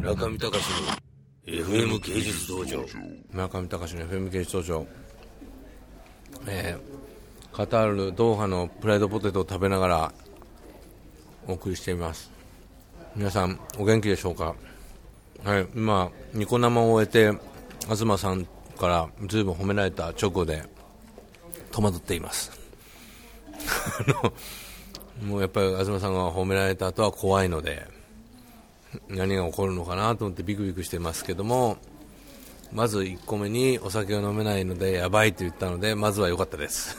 村上隆の FM 芸術道場。村上隆の FM 芸術道場、えー、カタールドーハのプライドポテトを食べながらお送りしています。皆さんお元気でしょうか？はい今ニコ生を終えて東さんからずいぶん褒められた直後で戸惑っています。もうやっぱり東さんが褒められた後は怖いので何が起こるのかなと思ってビクビクしてますけどもまず1個目にお酒を飲めないのでやばいと言ったのでまずは良かったです。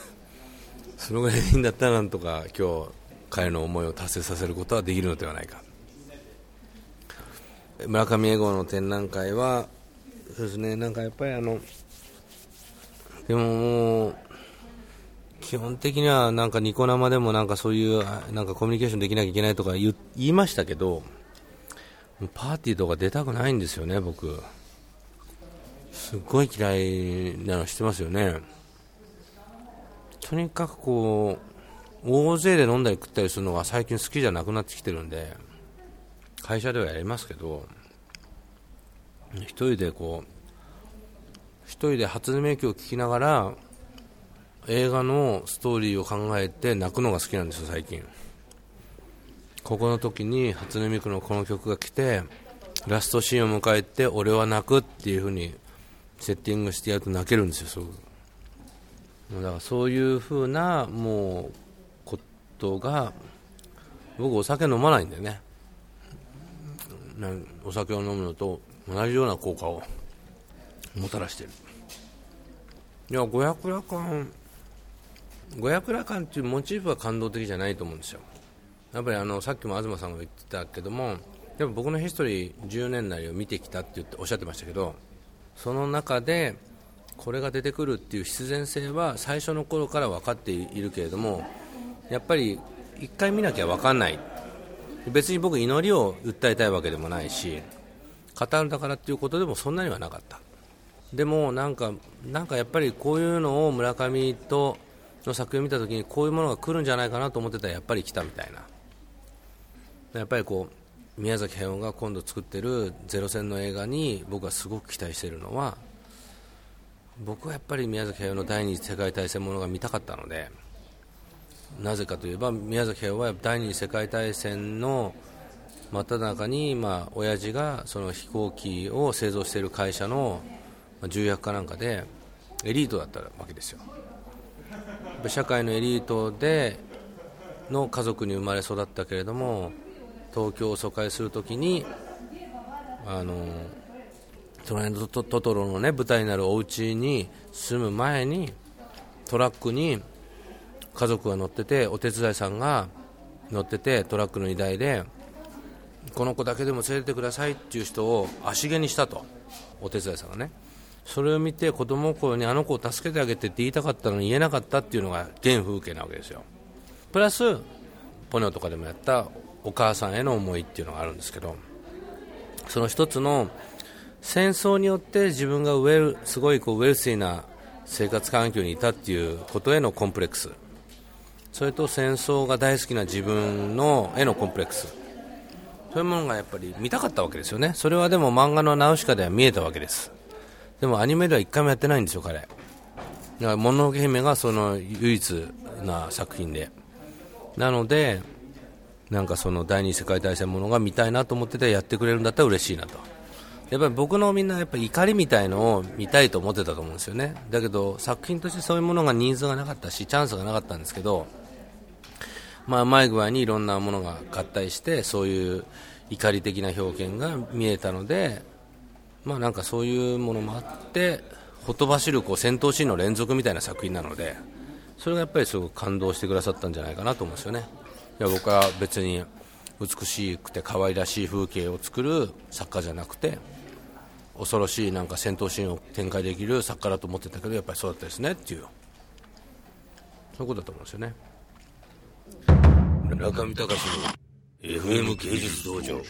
そのぐらいでいいんだったらなんとか今日彼の思いを達成させることはできるのではないか。村上英語の展覧会はそうですねなんかやっぱりあのでもも基本的にはなんかニコ生でもなんかそういうなんかコミュニケーションできなきゃいけないとか言いましたけどパーティーとか出たくないんですよね、僕。すっごい嫌いなの知ってますよね。とにかくこう、大勢で飲んだり食ったりするのが最近好きじゃなくなってきてるんで、会社ではやりますけど、一人でこう、一人で初音ミクを聴きながら、映画のストーリーを考えて泣くのが好きなんですよ、最近。ここの時に初音ミクのこの曲が来てラストシーンを迎えて俺は泣くっていう風にセッティングしてやると泣けるんですよすごく。だからそういう風なもうことが僕お酒飲まないんでね。お酒を飲むのと同じような効果をもたらしてる。いや五百羅漢五百羅漢っていうモチーフは感動的じゃないと思うんですよ。やっぱりあのさっきも東さんが言ってたけどもでも僕のヒストリー10年来を見てきたって言っておっしゃってましたけどその中でこれが出てくるっていう必然性は最初の頃から分かっているけれどもやっぱり一回見なきゃ分かんない。別に僕祈りを訴えたいわけでもないしカタールだからっていうことでもそんなにはなかった。でもなんかなんかやっぱりこういうのを村上との作品を見た時にこういうものが来るんじゃないかなと思ってたらやっぱり来たみたいな。やっぱりこう宮崎駿が今度作ってる「ゼロ戦」の映画に僕はすごく期待しているのは僕はやっぱり宮崎駿の第二次世界大戦ものが見たかったのでなぜかといえば宮崎駿は第二次世界大戦の真っ只中に、まあ、親父がその飛行機を製造している会社の重役かなんかでエリートだったわけですよ。社会のエリートでの家族に生まれ育ったけれども東京を疎開するときにあの隣のトトロの、ね、舞台になるお家に住む前にトラックに家族が乗っててお手伝いさんが乗っててトラックの荷台でこの子だけでも連れてくださいっていう人を足毛にしたとお手伝いさんがね。それを見て子供心にあの子を助けてあげてって言いたかったのに言えなかったっていうのが原風景なわけですよ。プラスポニョとかでもやったお母さんへの思いっていうのがあるんですけどその一つの戦争によって自分がウェルすごいこうウェルシーな生活環境にいたっていうことへのコンプレックス。それと戦争が大好きな自分のへのコンプレックス。そういうものがやっぱり見たかったわけですよね。それはでも漫画のナウシカでは見えたわけです。でもアニメでは一回もやってないんですよ彼。だからもののけ姫がその唯一な作品で。なのでなんかその第二次世界大戦ものが見たいなと思っててやってくれるんだったら嬉しいなと。やっぱり僕のみんなやっぱ怒りみたいのを見たいと思ってたと思うんですよね。だけど作品としてそういうものがニーズがなかったし、チャンスがなかったんですけど、まあ、うまい具合にいろんなものが合体して、そういう怒り的な表現が見えたので、まあなんかそういうものもあって、ほとばしるこう戦闘シーンの連続みたいな作品なので、それがやっぱりすごく感動してくださったんじゃないかなと思うんですよね。いや僕は別に美しくて可愛らしい風景を作る作家じゃなくて恐ろしいなんか戦闘シーンを展開できる作家だと思ってたけどやっぱりそうだったですねっていう。そういうことだと思うんですよね。中見隆の FM 芸術道場。